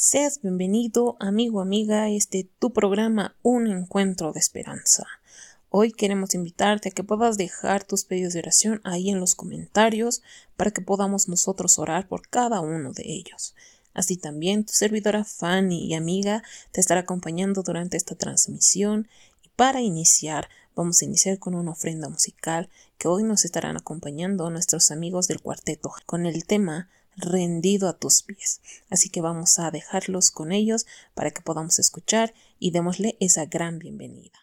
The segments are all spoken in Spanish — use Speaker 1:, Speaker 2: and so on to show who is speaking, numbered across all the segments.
Speaker 1: Seas bienvenido, amigo, amiga, este tu programa Un Encuentro de Esperanza. Hoy queremos invitarte a que puedas dejar tus pedidos de oración ahí en los comentarios para que podamos nosotros orar por cada uno de ellos. Así también tu servidora Fanny y amiga te estará acompañando durante esta transmisión y para iniciar vamos a iniciar con una ofrenda musical que hoy nos estarán acompañando nuestros amigos del cuarteto con el tema rendido a tus pies. Así que vamos a dejarlos con ellos para que podamos escuchar y démosle esa gran bienvenida.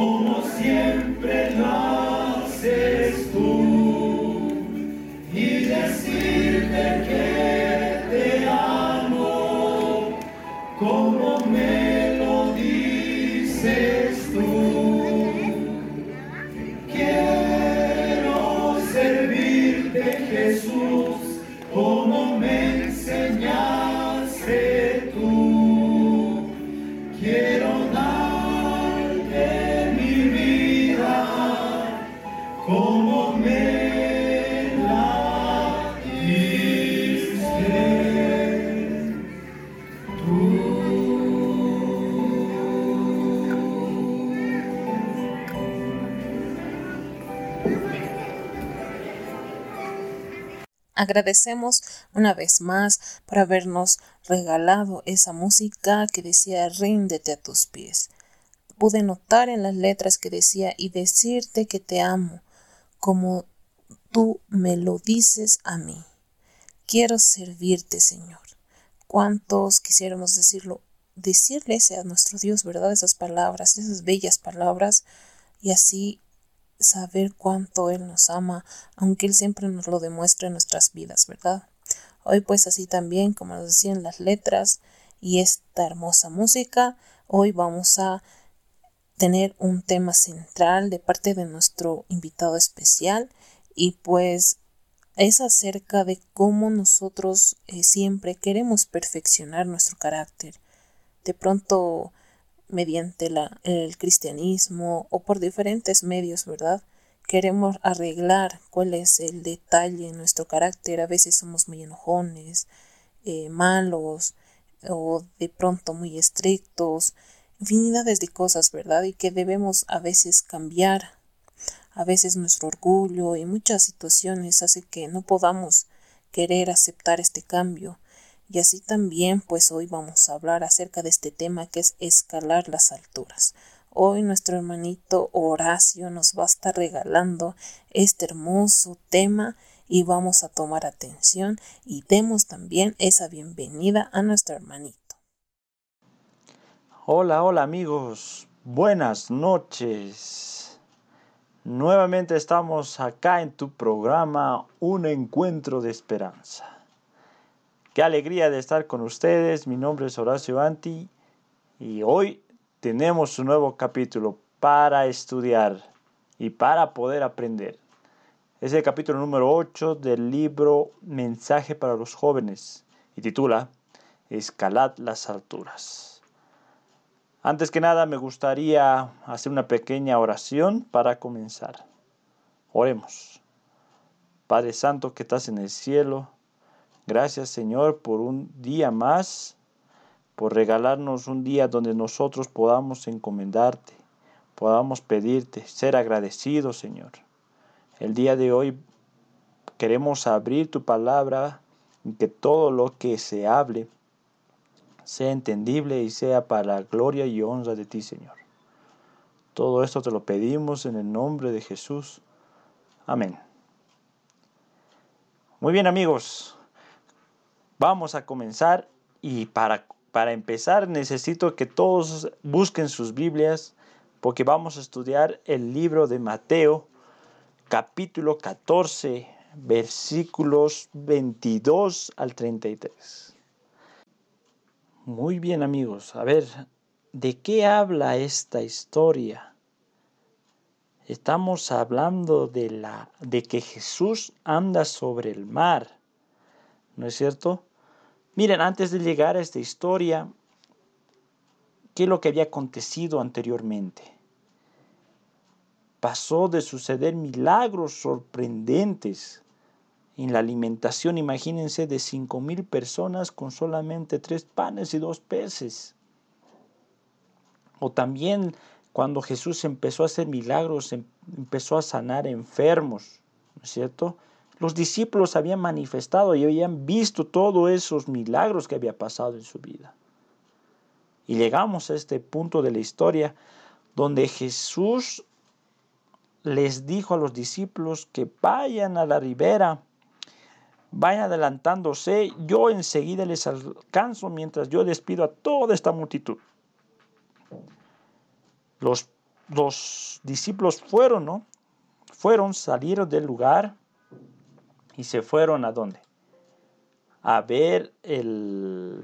Speaker 1: como siempre Agradecemos una vez más por habernos regalado esa música que decía ríndete a tus pies. Pude notar en las letras que decía y decirte que te amo como tú me lo dices a mí. Quiero servirte, Señor. ¿Cuántos quisiéramos decirlo? Decirles a nuestro Dios, ¿verdad? Esas palabras, esas bellas palabras, y así saber cuánto Él nos ama, aunque Él siempre nos lo demuestra en nuestras vidas, ¿verdad? Hoy pues así también, como nos decían las letras y esta hermosa música, hoy vamos a tener un tema central de parte de nuestro invitado especial y pues es acerca de cómo nosotros eh, siempre queremos perfeccionar nuestro carácter. De pronto mediante la, el cristianismo o por diferentes medios, ¿verdad? Queremos arreglar cuál es el detalle en nuestro carácter. A veces somos muy enojones, eh, malos o de pronto muy estrictos, infinidades de cosas, ¿verdad? Y que debemos a veces cambiar. A veces nuestro orgullo y muchas situaciones hace que no podamos querer aceptar este cambio y así también, pues hoy vamos a hablar acerca de este tema que es escalar las alturas. Hoy nuestro hermanito Horacio nos va a estar regalando este hermoso tema y vamos a tomar atención y demos también esa bienvenida a nuestro hermanito.
Speaker 2: Hola, hola amigos, buenas noches. Nuevamente estamos acá en tu programa Un Encuentro de Esperanza. Qué alegría de estar con ustedes. Mi nombre es Horacio Anti y hoy tenemos un nuevo capítulo para estudiar y para poder aprender. Es el capítulo número 8 del libro Mensaje para los jóvenes y titula Escalad las alturas. Antes que nada me gustaría hacer una pequeña oración para comenzar. Oremos. Padre Santo que estás en el cielo, gracias Señor por un día más, por regalarnos un día donde nosotros podamos encomendarte, podamos pedirte, ser agradecidos Señor. El día de hoy queremos abrir tu palabra y que todo lo que se hable sea entendible y sea para la gloria y honra de ti, Señor. Todo esto te lo pedimos en el nombre de Jesús. Amén. Muy bien amigos, vamos a comenzar y para, para empezar necesito que todos busquen sus Biblias porque vamos a estudiar el libro de Mateo capítulo 14 versículos 22 al 33. Muy bien amigos, a ver, ¿de qué habla esta historia? Estamos hablando de, la, de que Jesús anda sobre el mar, ¿no es cierto? Miren, antes de llegar a esta historia, ¿qué es lo que había acontecido anteriormente? Pasó de suceder milagros sorprendentes en la alimentación, imagínense, de cinco mil personas con solamente tres panes y dos peces. O también cuando Jesús empezó a hacer milagros, em, empezó a sanar enfermos, ¿no es cierto? Los discípulos habían manifestado y habían visto todos esos milagros que había pasado en su vida. Y llegamos a este punto de la historia donde Jesús les dijo a los discípulos que vayan a la ribera vayan adelantándose, yo enseguida les alcanzo mientras yo despido a toda esta multitud. Los, los discípulos fueron, ¿no? Fueron, salieron del lugar y se fueron a dónde? A ver el,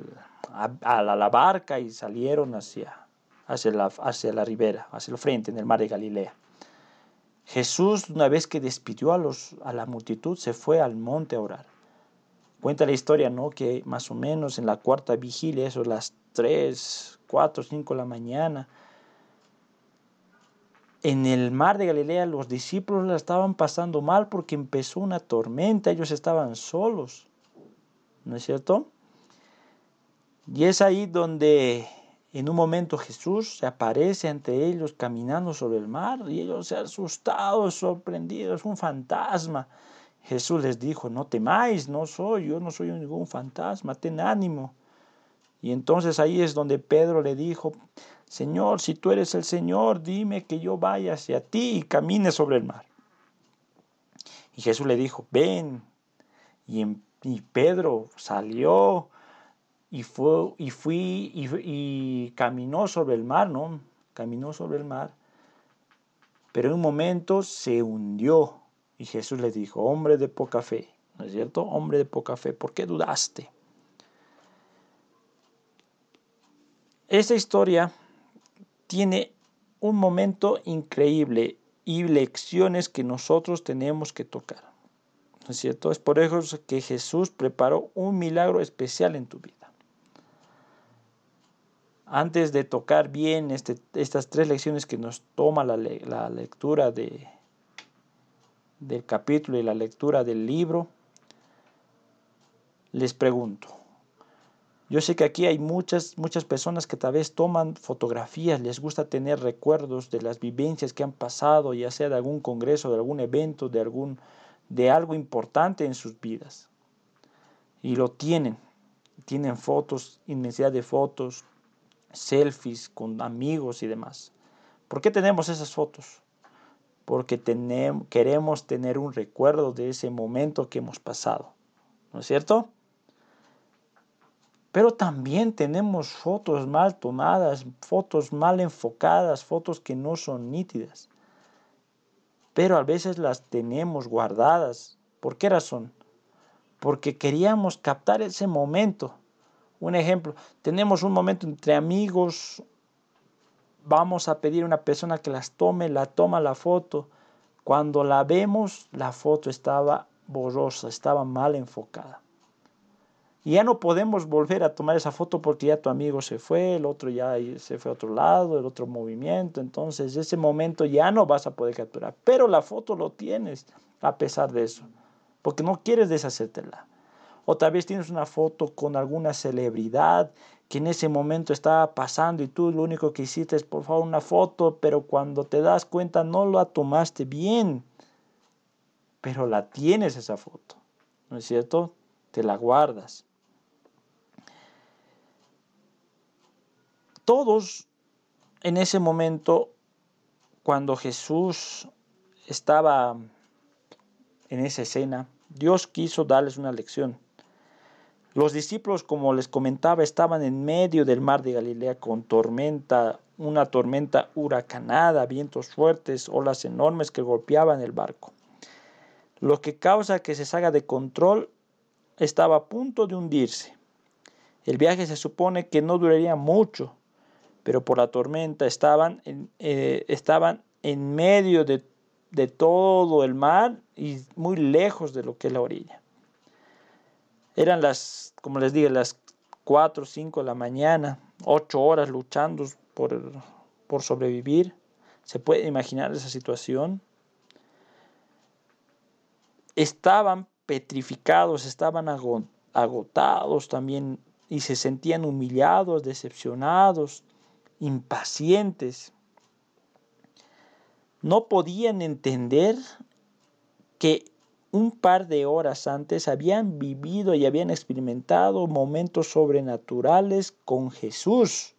Speaker 2: a, la, barca y salieron hacia, hacia, la, hacia la ribera, hacia el frente, en el mar de Galilea. Jesús, una vez que despidió a, los, a la multitud, se fue al monte a orar. Cuenta la historia, ¿no? Que más o menos en la cuarta vigilia, eso las 3, 4, 5 de la mañana, en el mar de Galilea los discípulos la estaban pasando mal porque empezó una tormenta, ellos estaban solos, ¿no es cierto? Y es ahí donde en un momento Jesús se aparece ante ellos caminando sobre el mar y ellos se asustados, sorprendidos, un fantasma. Jesús les dijo, no temáis, no soy, yo no soy ningún fantasma, ten ánimo. Y entonces ahí es donde Pedro le dijo, Señor, si tú eres el Señor, dime que yo vaya hacia ti y camine sobre el mar. Y Jesús le dijo, ven. Y, Pedro salió y, fue, y fui y, y caminó sobre el mar, ¿no? Caminó sobre el mar. Pero en un momento se hundió y Jesús le dijo, hombre de poca fe, ¿no es cierto? Hombre de poca fe, ¿por qué dudaste? Esta historia tiene un momento increíble y lecciones que nosotros tenemos que tocar. ¿No es cierto? Es por eso que Jesús preparó un milagro especial en tu vida. Antes de tocar bien este, estas tres lecciones que nos toma la, la lectura de, del capítulo y la lectura del libro, les pregunto, yo sé que aquí hay muchas, muchas personas que tal vez toman fotografías, les gusta tener recuerdos de las vivencias que han pasado, ya sea de algún congreso, de algún evento, de, algún, de algo importante en sus vidas. Y lo tienen, tienen fotos, inmensidad de fotos, selfies con amigos y demás. ¿Por qué tenemos esas fotos? porque tenemos, queremos tener un recuerdo de ese momento que hemos pasado. ¿No es cierto? Pero también tenemos fotos mal tomadas, fotos mal enfocadas, fotos que no son nítidas. pero a veces las tenemos guardadas. ¿Por qué razón? Porque queríamos captar ese momento. Un ejemplo, tenemos un momento entre amigos, vamos a pedir a una persona que las tome, la toma la foto. Cuando la vemos, la foto estaba borrosa, estaba mal enfocada. Y ya no podemos volver a tomar esa foto porque ya tu amigo se fue, el otro ya se fue a otro lado, el otro movimiento. Entonces ese momento ya no vas a poder capturar. Pero la foto lo tienes a pesar de eso. Porque no quieres deshacértela. O tal vez tienes una foto con alguna celebridad que en ese momento estaba pasando y tú lo único que hiciste es por favor una foto, pero cuando te das cuenta no la tomaste bien. Pero la tienes esa foto. ¿No es cierto? Te la guardas. Todos en ese momento, cuando Jesús estaba en esa escena, Dios quiso darles una lección. Los discípulos, como les comentaba, estaban en medio del mar de Galilea con tormenta, una tormenta huracanada, vientos fuertes, olas enormes que golpeaban el barco. Lo que causa que se salga de control estaba a punto de hundirse. El viaje se supone que no duraría mucho, pero por la tormenta estaban en, eh, estaban en medio de, de todo el mar y muy lejos de lo que es la orilla. Eran las, como les dije, las 4 o 5 de la mañana, 8 horas luchando por, por sobrevivir. ¿Se puede imaginar esa situación? Estaban petrificados, estaban agotados también y se sentían humillados, decepcionados, impacientes. No podían entender que un par de horas antes habían vivido y habían experimentado momentos sobrenaturales con Jesús.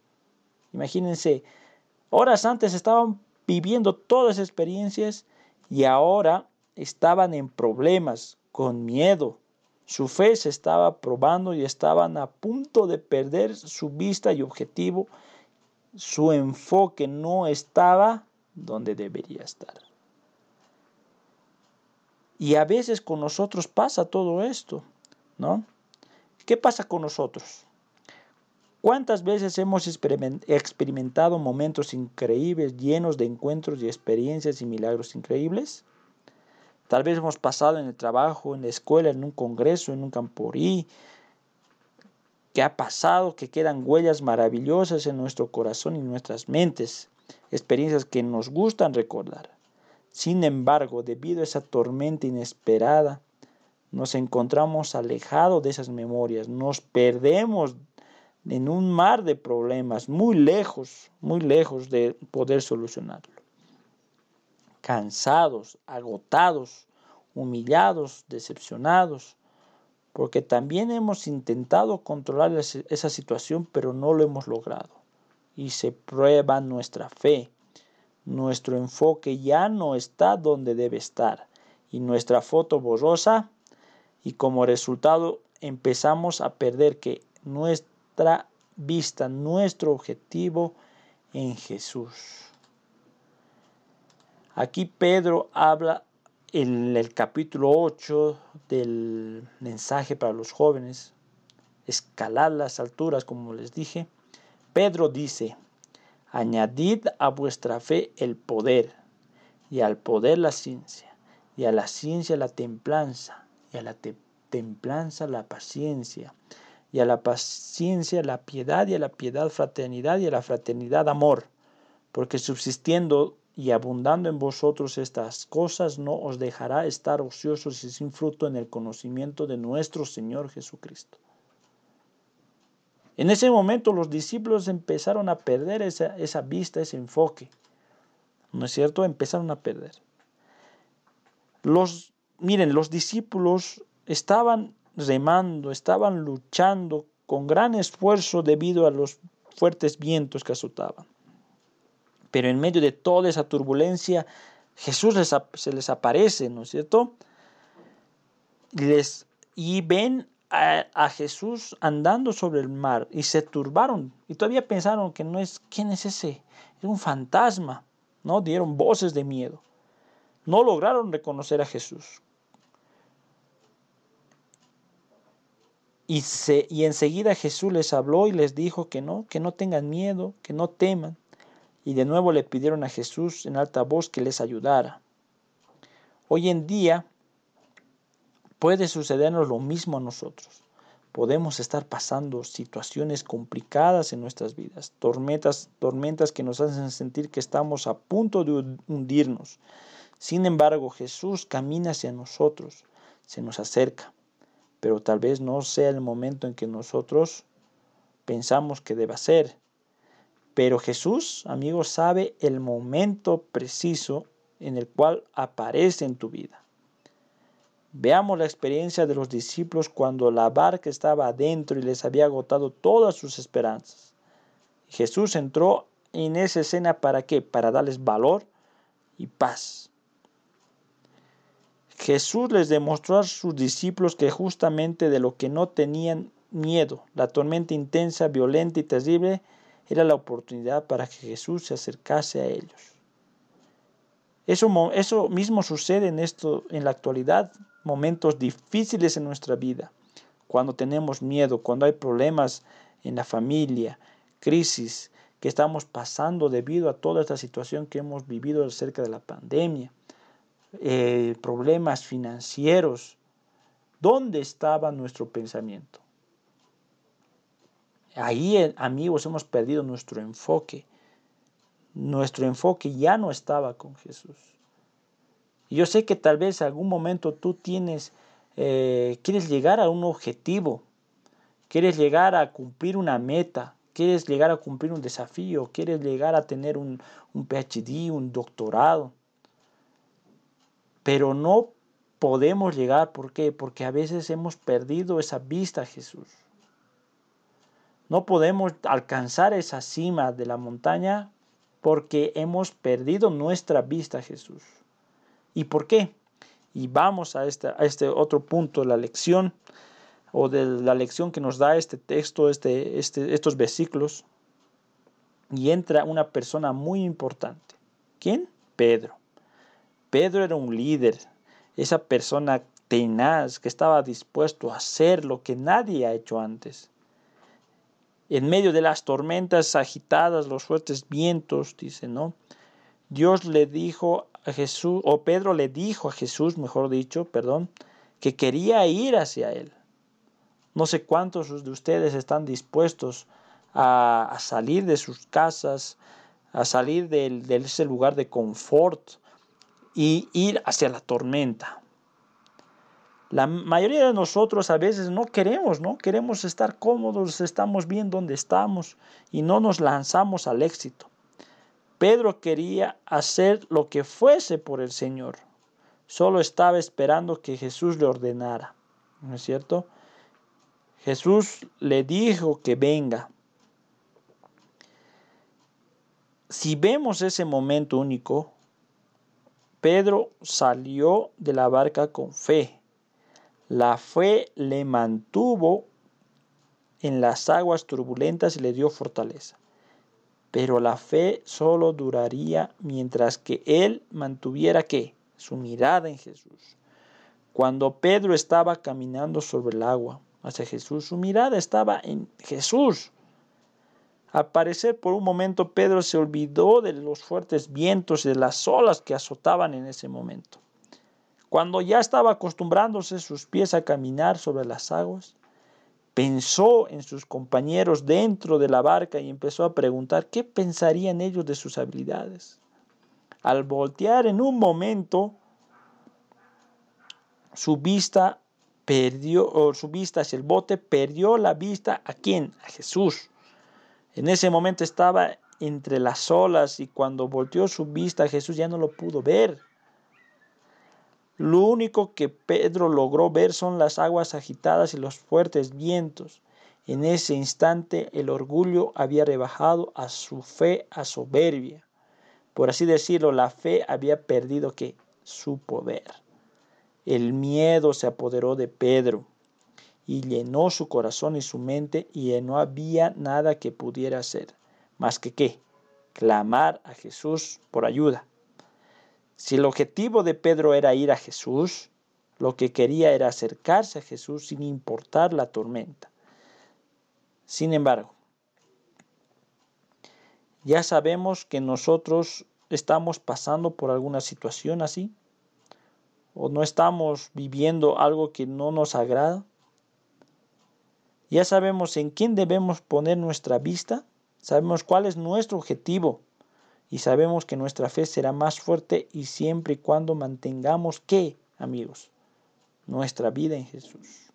Speaker 2: Imagínense, horas antes estaban viviendo todas esas experiencias y ahora estaban en problemas, con miedo. Su fe se estaba probando y estaban a punto de perder su vista y objetivo su enfoque no estaba donde debería estar. Y a veces con nosotros pasa todo esto, ¿no? ¿Qué pasa con nosotros? ¿Cuántas veces hemos experimentado momentos increíbles, llenos de encuentros y experiencias y milagros increíbles? Tal vez hemos pasado en el trabajo, en la escuela, en un congreso, en un camporí, que ha pasado, que quedan huellas maravillosas en nuestro corazón y nuestras mentes, experiencias que nos gustan recordar. Sin embargo, debido a esa tormenta inesperada, nos encontramos alejados de esas memorias, nos perdemos en un mar de problemas, muy lejos, muy lejos de poder solucionarlo. Cansados, agotados, humillados, decepcionados, porque también hemos intentado controlar esa situación, pero no lo hemos logrado. Y se prueba nuestra fe. Nuestro enfoque ya no está donde debe estar. Y nuestra foto borrosa. Y como resultado empezamos a perder que nuestra vista, nuestro objetivo en Jesús. Aquí Pedro habla en el capítulo 8 del mensaje para los jóvenes, escalar las alturas, como les dije, Pedro dice, añadid a vuestra fe el poder, y al poder la ciencia, y a la ciencia la templanza, y a la templanza la paciencia, y a la paciencia la piedad, y a la piedad fraternidad, y a la fraternidad amor, porque subsistiendo y abundando en vosotros estas cosas, no os dejará estar ociosos y sin fruto en el conocimiento de nuestro Señor Jesucristo. En ese momento los discípulos empezaron a perder esa, esa vista, ese enfoque. ¿No es cierto? Empezaron a perder. Los, miren, los discípulos estaban remando, estaban luchando con gran esfuerzo debido a los fuertes vientos que azotaban. Pero en medio de toda esa turbulencia, Jesús se les aparece, ¿no es cierto? Y ven a, Jesús andando sobre el mar y se turbaron y todavía pensaron que no es, ¿quién es ese? Es un fantasma, ¿no? Dieron voces de miedo. no lograron reconocer a Jesús. Y, y enseguida Jesús les habló y les dijo que no, que no tengan miedo, que no teman. Y de nuevo le pidieron a Jesús en alta voz que les ayudara. Hoy en día puede sucedernos lo mismo a nosotros. Podemos estar pasando situaciones complicadas en nuestras vidas, tormentas, tormentas que nos hacen sentir que estamos a punto de hundirnos. Sin embargo, Jesús camina hacia nosotros, se nos acerca, pero tal vez no sea el momento en que nosotros pensamos que deba ser. Pero Jesús, amigos, sabe el momento preciso en el cual aparece en tu vida. Veamos la experiencia de los discípulos cuando la barca estaba adentro y les había agotado todas sus esperanzas. Jesús entró en esa escena para qué? Para darles valor y paz. Jesús les demostró a sus discípulos que justamente de lo que no tenían miedo, la tormenta intensa, violenta y terrible, era la oportunidad para que Jesús se acercase a ellos. Eso, mismo sucede en, esto, en la actualidad, momentos difíciles en nuestra vida, cuando tenemos miedo, cuando hay problemas en la familia, crisis que estamos pasando debido a toda esta situación que hemos vivido acerca de la pandemia eh, problemas financieros. ¿Dónde estaba nuestro pensamiento? Ahí, eh, amigos, hemos perdido nuestro enfoque. Nuestro enfoque ya no estaba con Jesús. yo sé que tal vez algún momento tú tienes, eh, quieres llegar a un objetivo, quieres llegar a cumplir una meta, quieres llegar a cumplir un desafío, quieres llegar a tener un, un PhD, un doctorado. Pero no podemos llegar, ¿por qué? Porque a veces hemos perdido esa vista a Jesús. No podemos alcanzar esa cima de la montaña porque hemos perdido nuestra vista Jesús. ¿Y por qué? Y vamos a este, a este otro punto de la lección, o de la lección que nos da este texto, este, este, estos versículos. Y entra una persona muy importante. ¿Quién? Pedro. Pedro era un líder, esa persona tenaz que estaba dispuesto a hacer lo que nadie ha hecho antes. En medio de las tormentas agitadas, los fuertes vientos, dice, ¿no? Dios le dijo a Jesús, o Pedro le dijo a Jesús, mejor dicho, perdón, que quería ir hacia él. No sé cuántos de ustedes están dispuestos a, salir de sus casas, a salir de, ese lugar de confort, y ir hacia la tormenta. La mayoría de nosotros a veces no queremos, ¿no? Queremos estar cómodos, estamos bien donde estamos y no nos lanzamos al éxito. Pedro quería hacer lo que fuese por el Señor. Solo estaba esperando que Jesús le ordenara. ¿No es cierto? Jesús le dijo que venga. Si vemos ese momento único, Pedro salió de la barca con fe. La fe le mantuvo en las aguas turbulentas y le dio fortaleza. Pero la fe solo duraría mientras que él mantuviera qué? Su mirada en Jesús. Cuando Pedro estaba caminando sobre el agua hacia Jesús, su mirada estaba en Jesús. Al parecer, por un momento, Pedro se olvidó de los fuertes vientos y de las olas que azotaban en ese momento. Cuando ya estaba acostumbrándose sus pies a caminar sobre las aguas, pensó en sus compañeros dentro de la barca y empezó a preguntar qué pensarían ellos de sus habilidades. Al voltear en un momento, su vista perdió, o su vista hacia el bote, perdió la vista a quién? A Jesús. En ese momento estaba entre las olas y cuando volteó su vista a Jesús ya no lo pudo ver. Lo único que Pedro logró ver son las aguas agitadas y los fuertes vientos. En ese instante el orgullo había rebajado a su fe a soberbia. Por así decirlo, la fe había perdido que su poder. El miedo se apoderó de Pedro y llenó su corazón y su mente y no había nada que pudiera hacer más que qué, clamar a Jesús por ayuda. Si el objetivo de Pedro era ir a Jesús, lo que quería era acercarse a Jesús sin importar la tormenta. Sin embargo, ya sabemos que nosotros estamos pasando por alguna situación así o no estamos viviendo algo que no nos agrada. Ya sabemos en quién debemos poner nuestra vista, sabemos cuál es nuestro objetivo y sabemos que nuestra fe será más fuerte y siempre y cuando mantengamos qué, amigos, nuestra vida en Jesús.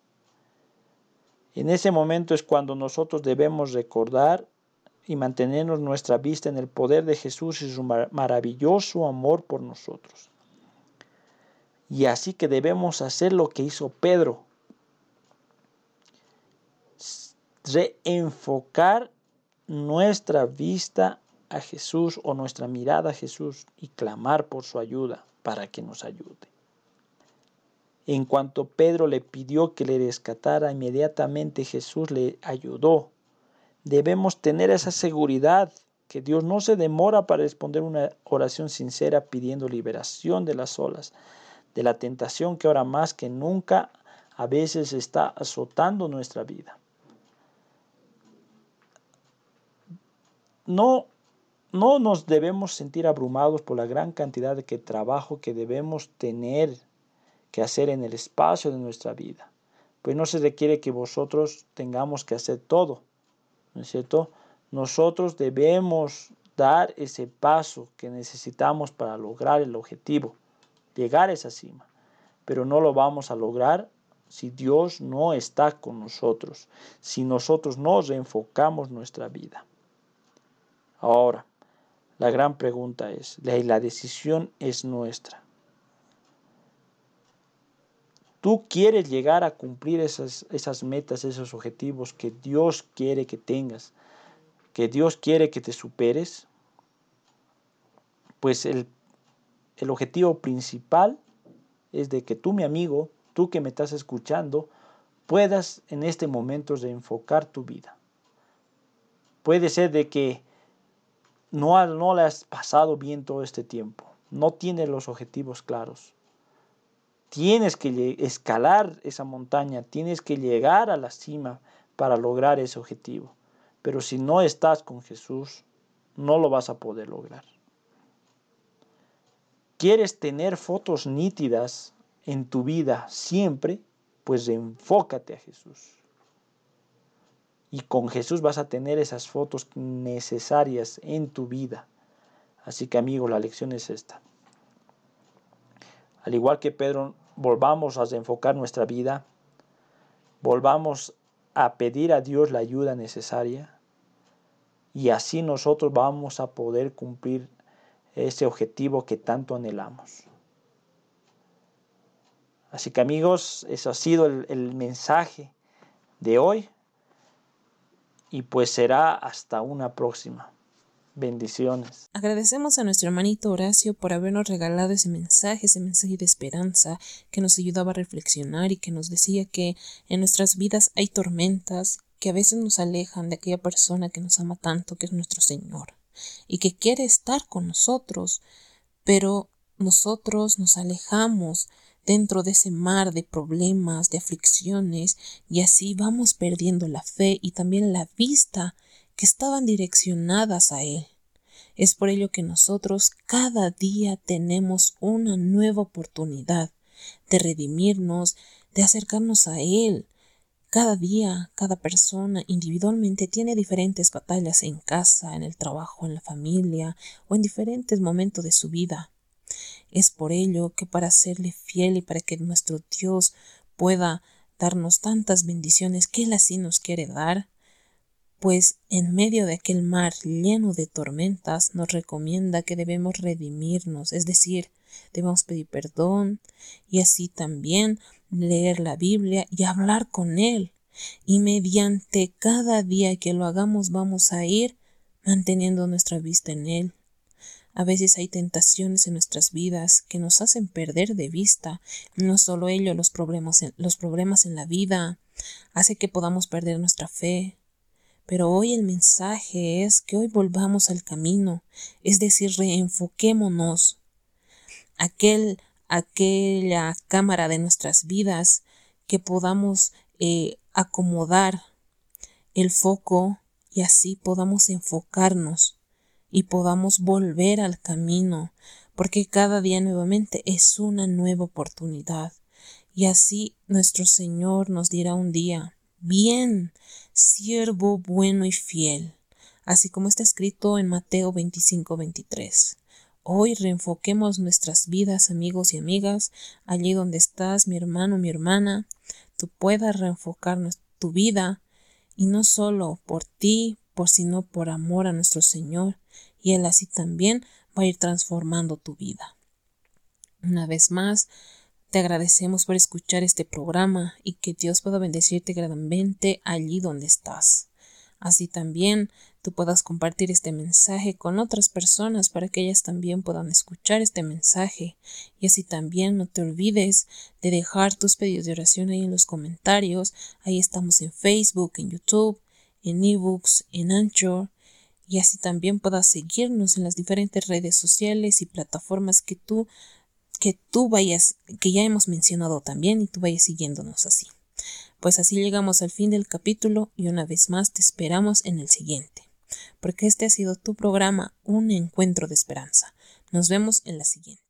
Speaker 2: En ese momento es cuando nosotros debemos recordar y mantenernos nuestra vista en el poder de Jesús y su maravilloso amor por nosotros. Y así que debemos hacer lo que hizo Pedro. Reenfocar nuestra vista a Jesús o nuestra mirada a Jesús y clamar por su ayuda para que nos ayude. En cuanto Pedro le pidió que le rescatara, inmediatamente Jesús le ayudó. Debemos tener esa seguridad que Dios no se demora para responder una oración sincera pidiendo liberación de las olas, de la tentación que ahora más que nunca a veces está azotando nuestra vida. No no nos debemos sentir abrumados por la gran cantidad de trabajo que debemos tener que hacer en el espacio de nuestra vida. Pues no se requiere que vosotros tengamos que hacer todo, ¿no es cierto? Nosotros debemos dar ese paso que necesitamos para lograr el objetivo, llegar a esa cima. Pero no lo vamos a lograr si Dios no está con nosotros, si nosotros no reenfocamos nuestra vida. Ahora, la gran pregunta es, la decisión es nuestra. Tú quieres llegar a cumplir esas, esas metas, esos objetivos que Dios quiere que tengas, que Dios quiere que te superes. Pues el, el objetivo principal es de que tú, mi amigo, tú que me estás escuchando, puedas en este momento reenfocar tu vida. Puede ser de que no, no le has pasado bien todo este tiempo, no tienes los objetivos claros. Tienes que escalar esa montaña, tienes que llegar a la cima para lograr ese objetivo. Pero si no estás con Jesús, no lo vas a poder lograr. ¿Quieres tener fotos nítidas en tu vida siempre? Pues enfócate a Jesús. Y con Jesús vas a tener esas fotos necesarias en tu vida. Así que amigo, la lección es esta. Al igual que Pedro, volvamos a enfocar nuestra vida, volvamos a pedir a Dios la ayuda necesaria y así nosotros vamos a poder cumplir ese objetivo que tanto anhelamos. Así que amigos, eso ha sido el, el mensaje de hoy y pues será hasta una próxima. Bendiciones.
Speaker 1: Agradecemos a nuestro hermanito Horacio por habernos regalado ese mensaje, ese mensaje de esperanza que nos ayudaba a reflexionar y que nos decía que en nuestras vidas hay tormentas que a veces nos alejan de aquella persona que nos ama tanto, que es nuestro Señor, y que quiere estar con nosotros, pero nosotros nos alejamos dentro de ese mar de problemas, de aflicciones, y así vamos perdiendo la fe y también la vista que estaban direccionadas a Él. Es por ello que nosotros cada día tenemos una nueva oportunidad de redimirnos, de acercarnos a Él. Cada día, cada persona individualmente tiene diferentes batallas en casa, en el trabajo, en la familia o en diferentes momentos de su vida. Es por ello que para serle fiel y para que nuestro Dios pueda darnos tantas bendiciones que Él así nos quiere dar, pues en medio de aquel mar lleno de tormentas nos recomienda que debemos redimirnos, es decir, debemos pedir perdón y así también leer la Biblia y hablar con Él. Y mediante cada día que lo hagamos vamos a ir manteniendo nuestra vista en Él, a veces hay tentaciones en nuestras vidas que nos hacen perder de vista no solo ello, los problemas en, los problemas en la vida, hace que podamos perder nuestra fe. Pero hoy el mensaje es que hoy volvamos al camino, es decir, reenfoquémonos. aquel, aquella cámara de nuestras vidas que podamos eh, acomodar el foco y así podamos enfocarnos y podamos volver al camino, porque cada día nuevamente es una nueva oportunidad. Y así nuestro Señor nos dirá un día, bien, siervo bueno y fiel, así como está escrito en Mateo 25, 23. Hoy reenfoquemos nuestras vidas, amigos y amigas, allí donde estás, mi hermano, mi hermana, tú puedas reenfocar tu vida y no solo por ti, por sino por amor a nuestro Señor, y Él así también va a ir transformando tu vida. Una vez más, te agradecemos por escuchar este programa y que Dios pueda bendecirte grandemente allí donde estás. Así también tú puedas compartir este mensaje con otras personas para que ellas también puedan escuchar este mensaje. Y así también no te olvides de dejar tus pedidos de oración ahí en los comentarios. Ahí estamos en Facebook, en YouTube, en ebooks, en Anchor. Y así también puedas seguirnos en las diferentes redes sociales y plataformas que tú que tú vayas, que ya hemos mencionado también y tú vayas siguiéndonos así. Pues así llegamos al fin del capítulo y una vez más te esperamos en el siguiente, porque este ha sido tu programa Un Encuentro de Esperanza. Nos vemos en la siguiente.